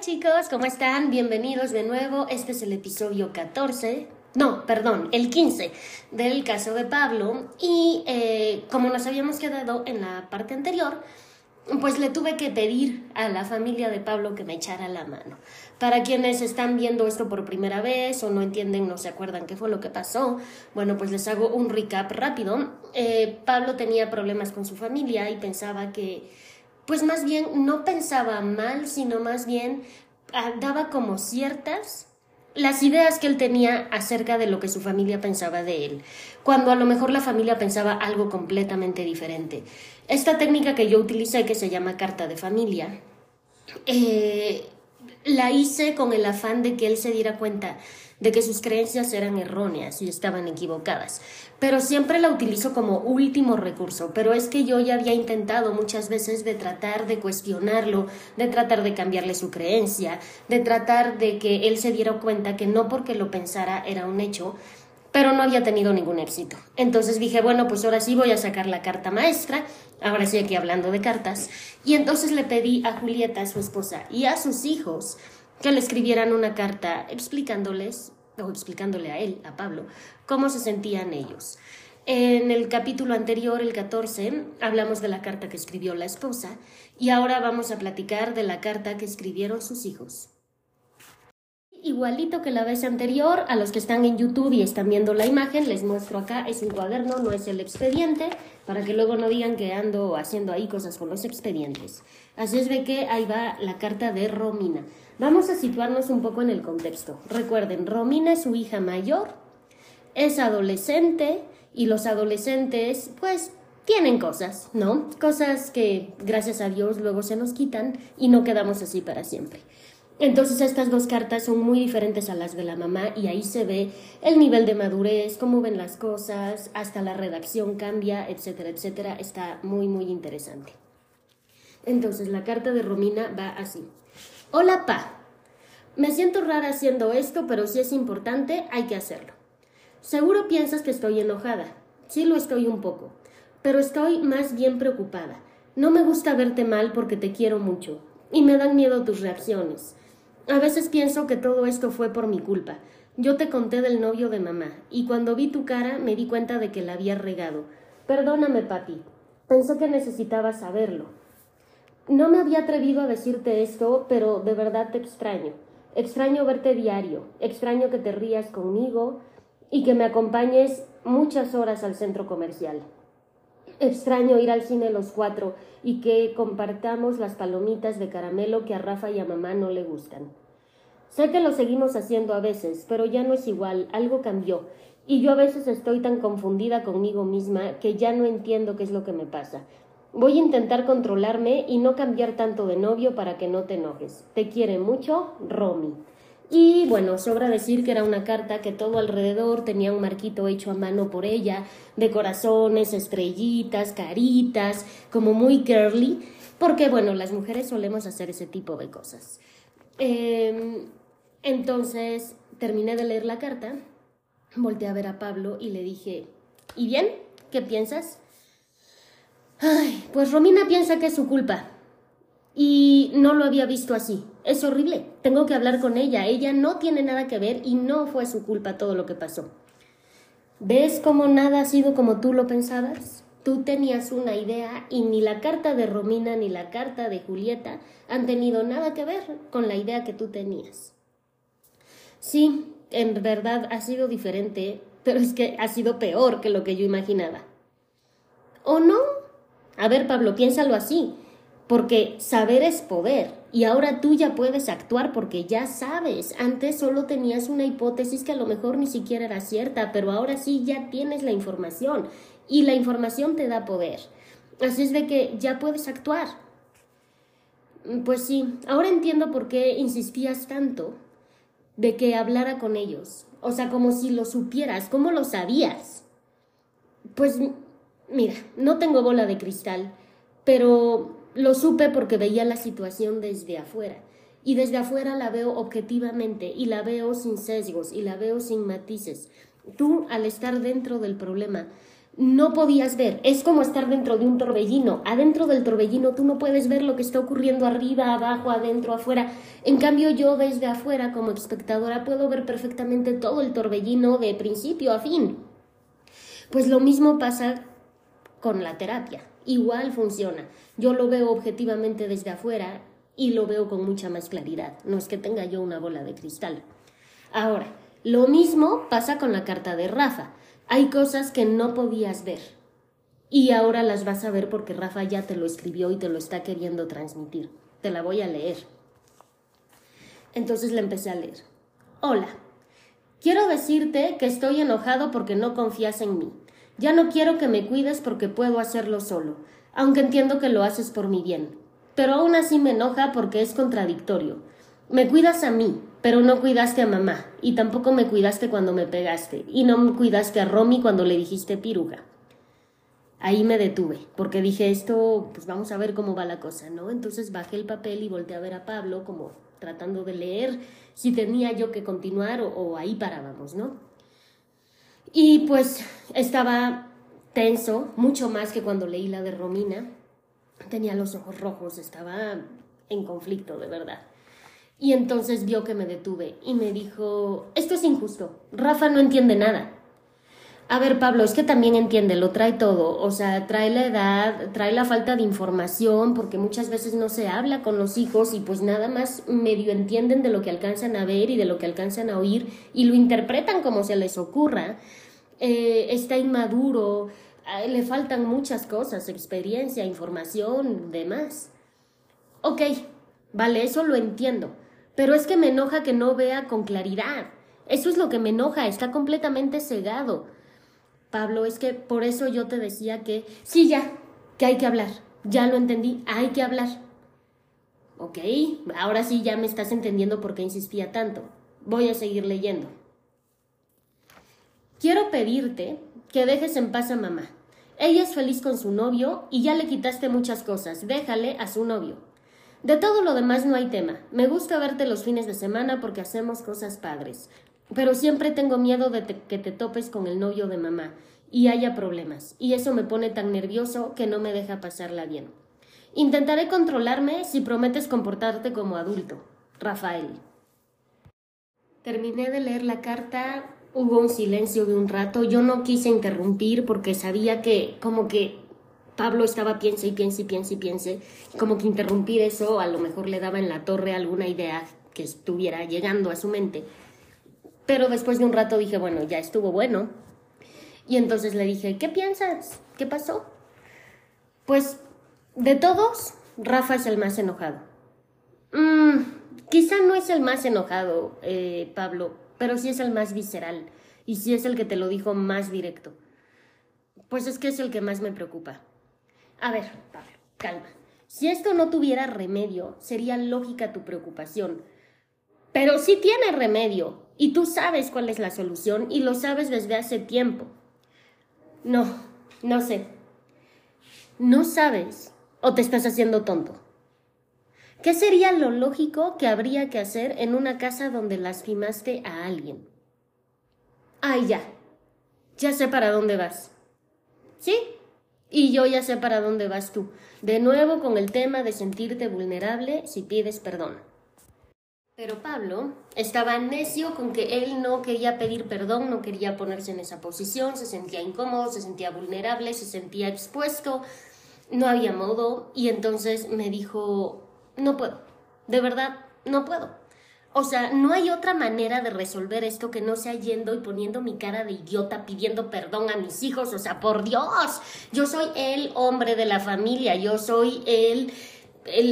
Chicos, ¿cómo están? Bienvenidos de nuevo. Este es el episodio 14, no, perdón, el 15 del caso de Pablo. Y eh, como nos habíamos quedado en la parte anterior, pues le tuve que pedir a la familia de Pablo que me echara la mano. Para quienes están viendo esto por primera vez o no entienden, no se acuerdan qué fue lo que pasó, bueno, pues les hago un recap rápido. Eh, Pablo tenía problemas con su familia y pensaba que, pues más bien no pensaba mal, sino más bien ah, daba como ciertas las ideas que él tenía acerca de lo que su familia pensaba de él, cuando a lo mejor la familia pensaba algo completamente diferente. Esta técnica que yo utilicé, que se llama carta de familia, eh, la hice con el afán de que él se diera cuenta de que sus creencias eran erróneas y estaban equivocadas. Pero siempre la utilizo como último recurso, pero es que yo ya había intentado muchas veces de tratar de cuestionarlo, de tratar de cambiarle su creencia, de tratar de que él se diera cuenta que no porque lo pensara era un hecho, pero no había tenido ningún éxito. Entonces dije, bueno, pues ahora sí voy a sacar la carta maestra, ahora sí aquí hablando de cartas, y entonces le pedí a Julieta, su esposa, y a sus hijos que le escribieran una carta explicándoles, o explicándole a él, a Pablo, cómo se sentían ellos. En el capítulo anterior, el 14, hablamos de la carta que escribió la esposa y ahora vamos a platicar de la carta que escribieron sus hijos. Igualito que la vez anterior, a los que están en YouTube y están viendo la imagen, les muestro acá, es un cuaderno, no es el expediente, para que luego no digan que ando haciendo ahí cosas con los expedientes. Así es de que ahí va la carta de Romina. Vamos a situarnos un poco en el contexto. Recuerden, Romina es su hija mayor, es adolescente y los adolescentes, pues, tienen cosas, ¿no? Cosas que, gracias a Dios, luego se nos quitan y no quedamos así para siempre. Entonces estas dos cartas son muy diferentes a las de la mamá y ahí se ve el nivel de madurez, cómo ven las cosas, hasta la redacción cambia, etcétera, etcétera. Está muy, muy interesante. Entonces la carta de Romina va así. Hola, Pa. Me siento rara haciendo esto, pero si es importante, hay que hacerlo. Seguro piensas que estoy enojada. Sí lo estoy un poco, pero estoy más bien preocupada. No me gusta verte mal porque te quiero mucho y me dan miedo tus reacciones. A veces pienso que todo esto fue por mi culpa. Yo te conté del novio de mamá, y cuando vi tu cara me di cuenta de que la había regado. Perdóname, papi. Pensé que necesitabas saberlo. No me había atrevido a decirte esto, pero de verdad te extraño. Extraño verte diario, extraño que te rías conmigo y que me acompañes muchas horas al centro comercial. Extraño ir al cine los cuatro y que compartamos las palomitas de caramelo que a Rafa y a mamá no le gustan. Sé que lo seguimos haciendo a veces, pero ya no es igual, algo cambió, y yo a veces estoy tan confundida conmigo misma que ya no entiendo qué es lo que me pasa. Voy a intentar controlarme y no cambiar tanto de novio para que no te enojes. Te quiere mucho, Romy. Y bueno, sobra decir que era una carta que todo alrededor tenía un marquito hecho a mano por ella, de corazones, estrellitas, caritas, como muy girly, porque bueno, las mujeres solemos hacer ese tipo de cosas. Em, entonces, terminé de leer la carta, volteé a ver a Pablo y le dije, ¿y bien? ¿Qué piensas? Ay, pues Romina piensa que es su culpa. Y no lo había visto así. Es horrible. Tengo que hablar con ella. Ella no tiene nada que ver y no fue su culpa todo lo que pasó. ¿Ves cómo nada ha sido como tú lo pensabas? Tú tenías una idea y ni la carta de Romina ni la carta de Julieta han tenido nada que ver con la idea que tú tenías. Sí, en verdad ha sido diferente, pero es que ha sido peor que lo que yo imaginaba. ¿O no? A ver, Pablo, piénsalo así porque saber es poder y ahora tú ya puedes actuar porque ya sabes. Antes solo tenías una hipótesis que a lo mejor ni siquiera era cierta, pero ahora sí ya tienes la información y la información te da poder. Así es de que ya puedes actuar. Pues sí, ahora entiendo por qué insistías tanto de que hablara con ellos. O sea, como si lo supieras, ¿cómo lo sabías? Pues mira, no tengo bola de cristal, pero lo supe porque veía la situación desde afuera. Y desde afuera la veo objetivamente y la veo sin sesgos y la veo sin matices. Tú, al estar dentro del problema, no podías ver. Es como estar dentro de un torbellino. Adentro del torbellino tú no puedes ver lo que está ocurriendo arriba, abajo, adentro, afuera. En cambio yo desde afuera como espectadora puedo ver perfectamente todo el torbellino de principio a fin. Pues lo mismo pasa con la terapia. Igual funciona. Yo lo veo objetivamente desde afuera y lo veo con mucha más claridad. No es que tenga yo una bola de cristal. Ahora, lo mismo pasa con la carta de Rafa. Hay cosas que no podías ver y ahora las vas a ver porque Rafa ya te lo escribió y te lo está queriendo transmitir. Te la voy a leer. Entonces le empecé a leer. Hola, quiero decirte que estoy enojado porque no confías en mí. Ya no quiero que me cuides porque puedo hacerlo solo, aunque entiendo que lo haces por mi bien. Pero aún así me enoja porque es contradictorio. Me cuidas a mí, pero no cuidaste a mamá, y tampoco me cuidaste cuando me pegaste, y no me cuidaste a Romy cuando le dijiste piruja. Ahí me detuve, porque dije esto, pues vamos a ver cómo va la cosa, ¿no? Entonces bajé el papel y volteé a ver a Pablo, como tratando de leer si tenía yo que continuar o ahí parábamos, ¿no? Y pues estaba tenso, mucho más que cuando leí la de Romina. Tenía los ojos rojos, estaba en conflicto, de verdad. Y entonces vio que me detuve y me dijo, esto es injusto, Rafa no entiende nada. A ver, Pablo, es que también entiende, lo trae todo, o sea, trae la edad, trae la falta de información, porque muchas veces no se habla con los hijos y pues nada más medio entienden de lo que alcanzan a ver y de lo que alcanzan a oír y lo interpretan como se les ocurra. Eh, está inmaduro, le faltan muchas cosas, experiencia, información, demás. Ok, vale, eso lo entiendo pero es que me enoja que no vea con claridad. Eso es lo que me enoja, está completamente cegado. Pablo, es que por eso yo te decía que sí, ya, que hay que hablar. Ya lo entendí, hay que hablar. Ok, ahora sí ya me estás entendiendo por qué insistía tanto. Voy a seguir leyendo. Quiero pedirte que dejes en paz a mamá. Ella es feliz con su novio y ya le quitaste muchas cosas. Déjale a su novio. De todo lo demás no hay tema. Me gusta verte los fines de semana porque hacemos cosas padres. Pero siempre tengo miedo de que te topes con el novio de mamá y haya problemas. Y eso me pone tan nervioso que no me deja pasarla bien. Intentaré controlarme si prometes comportarte como adulto. Rafael. Terminé de leer la carta, hubo un silencio de un rato, yo no quise interrumpir porque sabía que como que Pablo estaba piense y piense y piense y piense, como que interrumpir eso a lo mejor le daba en la torre alguna idea que estuviera llegando a su mente. Pero después de un rato dije, bueno, ya estuvo bueno. Y entonces le dije, ¿qué piensas? ¿Qué pasó? Pues de todos, Rafa es el más enojado. Mm, quizá no es el más enojado, eh, Pablo, pero sí es el más visceral y sí es el que te lo dijo más directo. Pues es que es el que más me preocupa. A ver, Pablo, calma. Si esto no tuviera remedio, sería lógica tu preocupación. Pero sí tiene remedio, y tú sabes cuál es la solución, y lo sabes desde hace tiempo. No, no sé. ¿No sabes o te estás haciendo tonto? ¿Qué sería lo lógico que habría que hacer en una casa donde lastimaste a alguien? Ay, ya. Ya sé para dónde vas. ¿Sí? Y yo ya sé para dónde vas tú. De nuevo con el tema de sentirte vulnerable si pides perdón. Pero Pablo estaba necio con que él no quería pedir perdón, no quería ponerse en esa posición, se sentía incómodo, se sentía vulnerable, se sentía expuesto, no había modo y entonces me dijo, no puedo, de verdad, no puedo. O sea, no hay otra manera de resolver esto que no sea yendo y poniendo mi cara de idiota pidiendo perdón a mis hijos. O sea, por Dios, yo soy el hombre de la familia, yo soy el,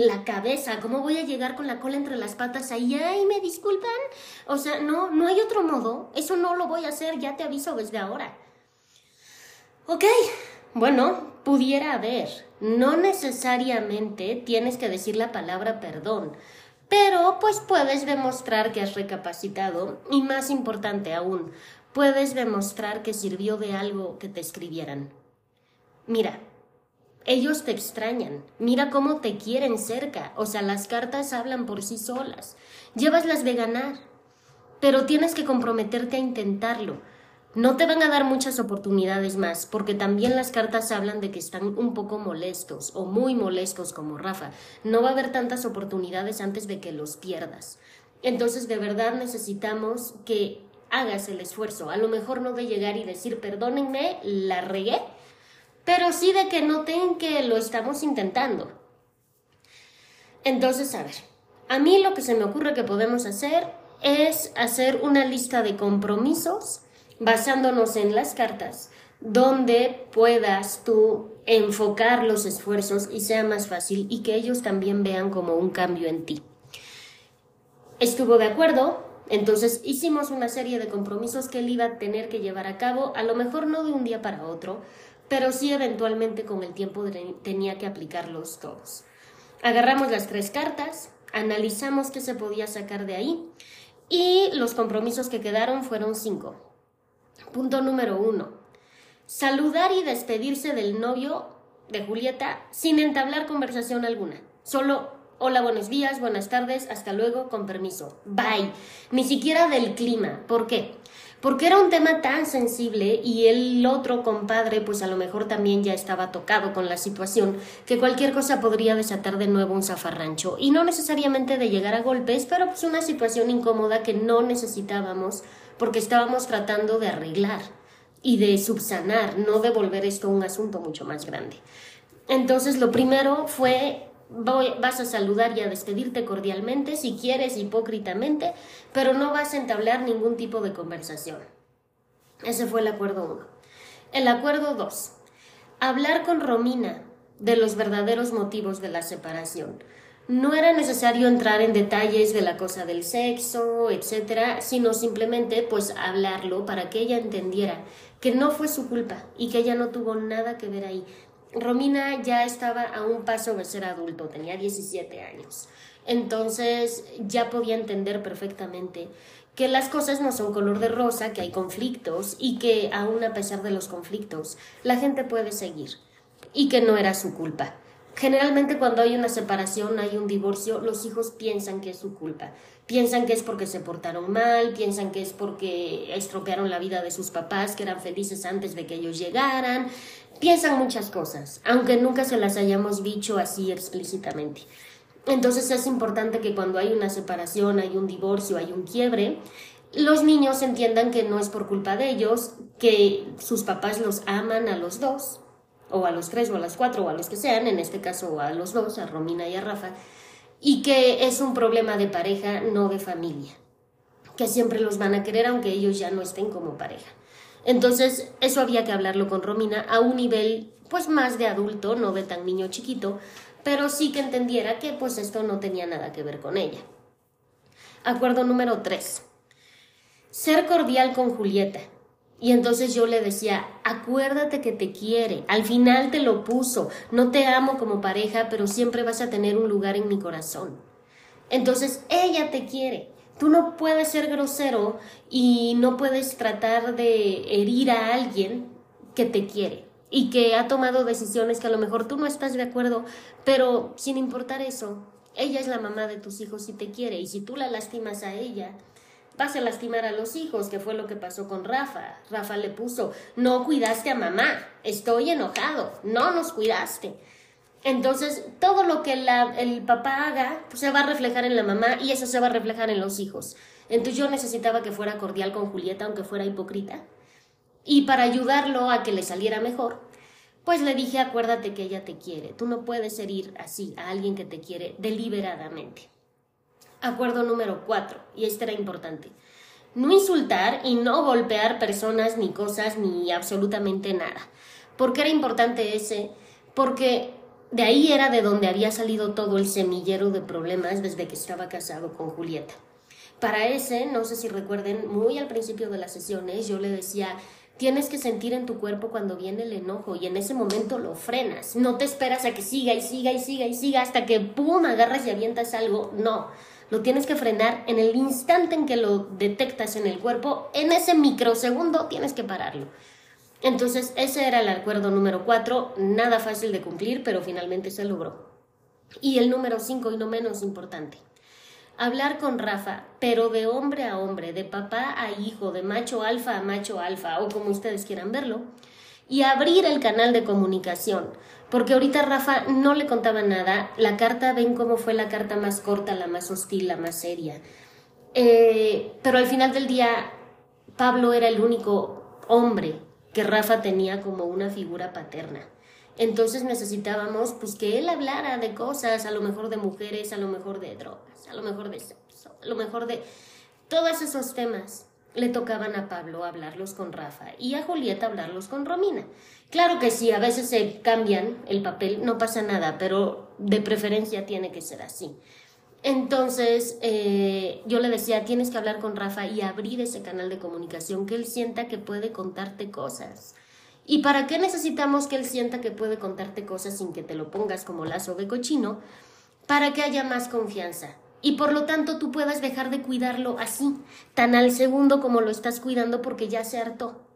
la cabeza. ¿Cómo voy a llegar con la cola entre las patas ahí? Ay, me disculpan. O sea, no, no hay otro modo. Eso no lo voy a hacer, ya te aviso desde ahora. Ok, bueno, pudiera haber. No necesariamente tienes que decir la palabra perdón pero pues puedes demostrar que has recapacitado y más importante aún, puedes demostrar que sirvió de algo que te escribieran. Mira, ellos te extrañan, mira cómo te quieren cerca, o sea, las cartas hablan por sí solas, llévaslas de ganar, pero tienes que comprometerte a intentarlo, No te van a dar muchas oportunidades más, porque también las cartas hablan de que están un poco molestos o muy molestos como Rafa. No va a haber tantas oportunidades antes de que los pierdas. Entonces de verdad necesitamos que hagas el esfuerzo. A lo mejor no de llegar y decir, perdónenme, la regué, pero sí de que noten que lo estamos intentando. Entonces, a ver, a mí lo que se me ocurre que podemos hacer es hacer una lista de compromisos basándonos en las cartas, donde puedas tú enfocar los esfuerzos y sea más fácil y que ellos también vean como un cambio en ti. Estuvo de acuerdo, entonces hicimos una serie de compromisos que él iba a tener que llevar a cabo, a lo mejor no de un día para otro, pero sí eventualmente con el tiempo tenía que aplicarlos todos. Agarramos las tres cartas, analizamos qué se podía sacar de ahí y los compromisos que quedaron fueron cinco. Punto número uno. Saludar y despedirse del novio de Julieta sin entablar conversación alguna. Solo hola, buenos días, buenas tardes, hasta luego, con permiso. Bye. Ni siquiera del clima. ¿Por qué? Porque era un tema tan sensible y el otro compadre pues a lo mejor también ya estaba tocado con la situación que cualquier cosa podría desatar de nuevo un zafarrancho y no necesariamente de llegar a golpes, pero pues una situación incómoda que no necesitábamos porque estábamos tratando de arreglar y de subsanar, no de volver esto un asunto mucho más grande. Entonces, lo primero fue, vas a saludar y a despedirte cordialmente, si quieres, hipócritamente, pero no vas a entablar ningún tipo de conversación. Ese fue el acuerdo 1. El acuerdo 2. Hablar con Romina de los verdaderos motivos de la separación no era necesario entrar en detalles de la cosa del sexo, etcétera, sino simplemente pues hablarlo para que ella entendiera que no fue su culpa y que ella no tuvo nada que ver ahí. Romina ya estaba a un paso de ser adulto, tenía 17 años. Entonces ya podía entender perfectamente que las cosas no son color de rosa, que hay conflictos y que aún a pesar de los conflictos, la gente puede seguir y que no era su culpa. Generalmente cuando hay una separación, hay un divorcio, los hijos piensan que es su culpa. Piensan que es porque se portaron mal, piensan que es porque estropearon la vida de sus papás, que eran felices antes de que ellos llegaran. Piensan muchas cosas, aunque nunca se las hayamos dicho así explícitamente. Entonces es importante que cuando hay una separación, hay un divorcio, hay un quiebre, los niños entiendan que no es por culpa de ellos, que sus papás los aman a los dos, o a los tres o a las cuatro o a los que sean, en este caso a los dos, a Romina y a Rafa, y que es un problema de pareja, no de familia, que siempre los van a querer aunque ellos ya no estén como pareja. Entonces, eso había que hablarlo con Romina a un nivel pues más de adulto, no de tan niño chiquito, pero sí que entendiera que pues esto no tenía nada que ver con ella. Acuerdo número tres. Ser cordial con Julieta. Y entonces yo le decía, acuérdate que te quiere, al final te lo puso, no te amo como pareja, pero siempre vas a tener un lugar en mi corazón. Entonces ella te quiere. Tú no puedes ser grosero y no puedes tratar de herir a alguien que te quiere y que ha tomado decisiones que a lo mejor tú no estás de acuerdo, pero sin importar eso, ella es la mamá de tus hijos y te quiere y si tú la lastimas a ella, vas a lastimar a los hijos, que fue lo que pasó con Rafa. Rafa le puso, no cuidaste a mamá, estoy enojado, no nos cuidaste. Entonces, todo lo que el papá haga pues, se va a reflejar en la mamá y eso se va a reflejar en los hijos. Entonces yo necesitaba que fuera cordial con Julieta, aunque fuera hipócrita. Y para ayudarlo a que le saliera mejor, pues le dije, acuérdate que ella te quiere. Tú no puedes herir así a alguien que te quiere deliberadamente. Acuerdo número cuatro, y este era importante. No insultar y no golpear personas ni cosas ni absolutamente nada. ¿Por qué era importante ese? Porque de ahí era de donde había salido todo el semillero de problemas desde que estaba casado con Julieta. Para ese, no sé si recuerden, muy al principio de las sesiones yo le decía, tienes que sentir en tu cuerpo cuando viene el enojo y en ese momento lo frenas. No te esperas a que siga y siga y siga y siga hasta que pum, agarras y avientas algo. No lo tienes que frenar en el instante en que lo detectas en el cuerpo, en ese microsegundo tienes que pararlo. Entonces, ese era el acuerdo número cuatro, nada fácil de cumplir, pero finalmente se logró. Y el número cinco, y no menos importante, hablar con Rafa, pero de hombre a hombre, de papá a hijo, de macho alfa a macho alfa, o como ustedes quieran verlo, y abrir el canal de comunicación. Porque ahorita Rafa no le contaba nada, la carta, ven cómo fue la carta más corta, la más hostil, la más seria. Eh, pero al final del día, Pablo era el único hombre que Rafa tenía como una figura paterna. Entonces necesitábamos pues que él hablara de cosas, a lo mejor de mujeres, a lo mejor de drogas, a lo mejor de sexo, a lo mejor de todos esos temas. Le tocaban a Pablo hablarlos con Rafa y a Julieta hablarlos con Romina. Claro que sí, a veces se cambian el papel, no pasa nada, pero de preferencia tiene que ser así. Entonces, eh, yo le decía, tienes que hablar con Rafa y abrir ese canal de comunicación, que él sienta que puede contarte cosas. ¿Y para qué necesitamos que él sienta que puede contarte cosas sin que te lo pongas como lazo de cochino? Para que haya más confianza. Y por lo tanto tú puedas dejar de cuidarlo así, tan al segundo como lo estás cuidando porque ya se hartó.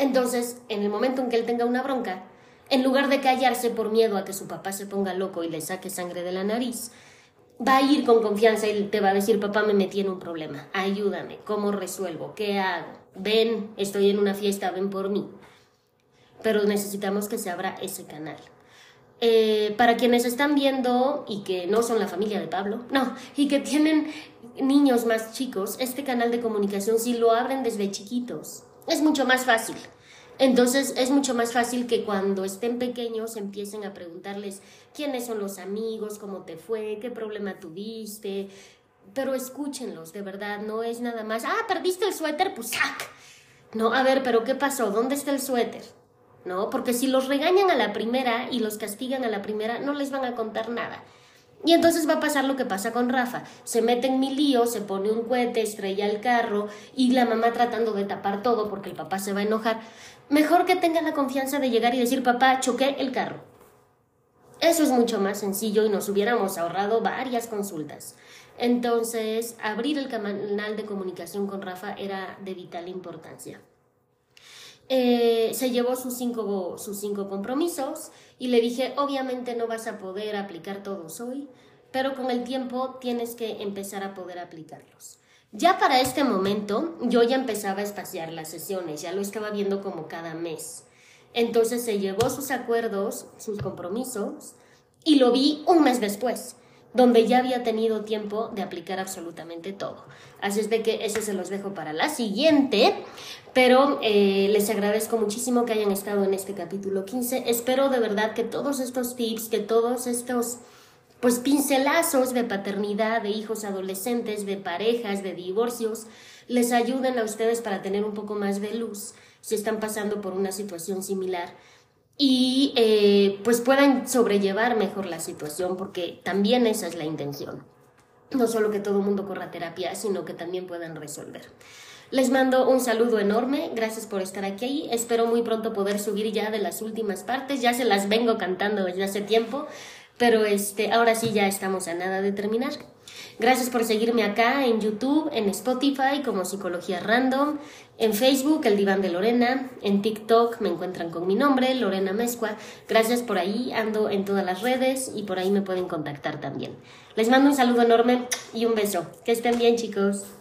Entonces, en el momento en que él tenga una bronca, en lugar de callarse por miedo a que su papá se ponga loco y le saque sangre de la nariz, va a ir con confianza y te va a decir, papá, me metí en un problema, ayúdame, ¿cómo resuelvo? ¿Qué hago? Ven, estoy en una fiesta, ven por mí. Pero necesitamos que se abra ese canal. Eh, para quienes están viendo y que no son la familia de Pablo, no, y que tienen niños más chicos, este canal de comunicación, si lo abren desde chiquitos, es mucho más fácil. Entonces es mucho más fácil que cuando estén pequeños empiecen a preguntarles quiénes son los amigos, cómo te fue, qué problema tuviste, pero escúchenlos, de verdad, no es nada más, ah, perdiste el suéter, pues sac. No, a ver, pero ¿qué pasó? ¿Dónde está el suéter? ¿No? Porque si los regañan a la primera y los castigan a la primera, no les van a contar nada. Y entonces va a pasar lo que pasa con Rafa. Se mete en mi lío, se pone un cohete, estrella el carro y la mamá tratando de tapar todo porque el papá se va a enojar. Mejor que tenga la confianza de llegar y decir, papá, choqué el carro. Eso es mucho más sencillo y nos hubiéramos ahorrado varias consultas. Entonces, abrir el canal de comunicación con Rafa era de vital importancia. Eh, se llevó sus cinco, sus cinco compromisos y le dije, obviamente no vas a poder aplicar todos hoy, pero con el tiempo tienes que empezar a poder aplicarlos. Ya para este momento yo ya empezaba a espaciar las sesiones, ya lo estaba viendo como cada mes. Entonces se llevó sus acuerdos, sus compromisos, y lo vi un mes después, donde ya había tenido tiempo de aplicar absolutamente todo. Así es de que eso se los dejo para la siguiente, pero eh, les agradezco muchísimo que hayan estado en este capítulo 15. Espero de verdad que todos estos tips, que todos estos pues pincelazos de paternidad, de hijos adolescentes, de parejas, de divorcios, les ayuden a ustedes para tener un poco más de luz si están pasando por una situación similar y eh, pues puedan sobrellevar mejor la situación porque también esa es la intención. No solo que todo el mundo corra terapia, sino que también puedan resolver. Les mando un saludo enorme, gracias por estar aquí. Espero muy pronto poder subir ya de las últimas partes, ya se las vengo cantando desde hace tiempo, pero este, ahora sí ya estamos a nada de terminar. Gracias por seguirme acá en YouTube, en Spotify como Psicología Random, en Facebook El Diván de Lorena, en TikTok me encuentran con mi nombre, Lorena Mezcua. Gracias por ahí, ando en todas las redes y por ahí me pueden contactar también. Les mando un saludo enorme y un beso. Que estén bien chicos.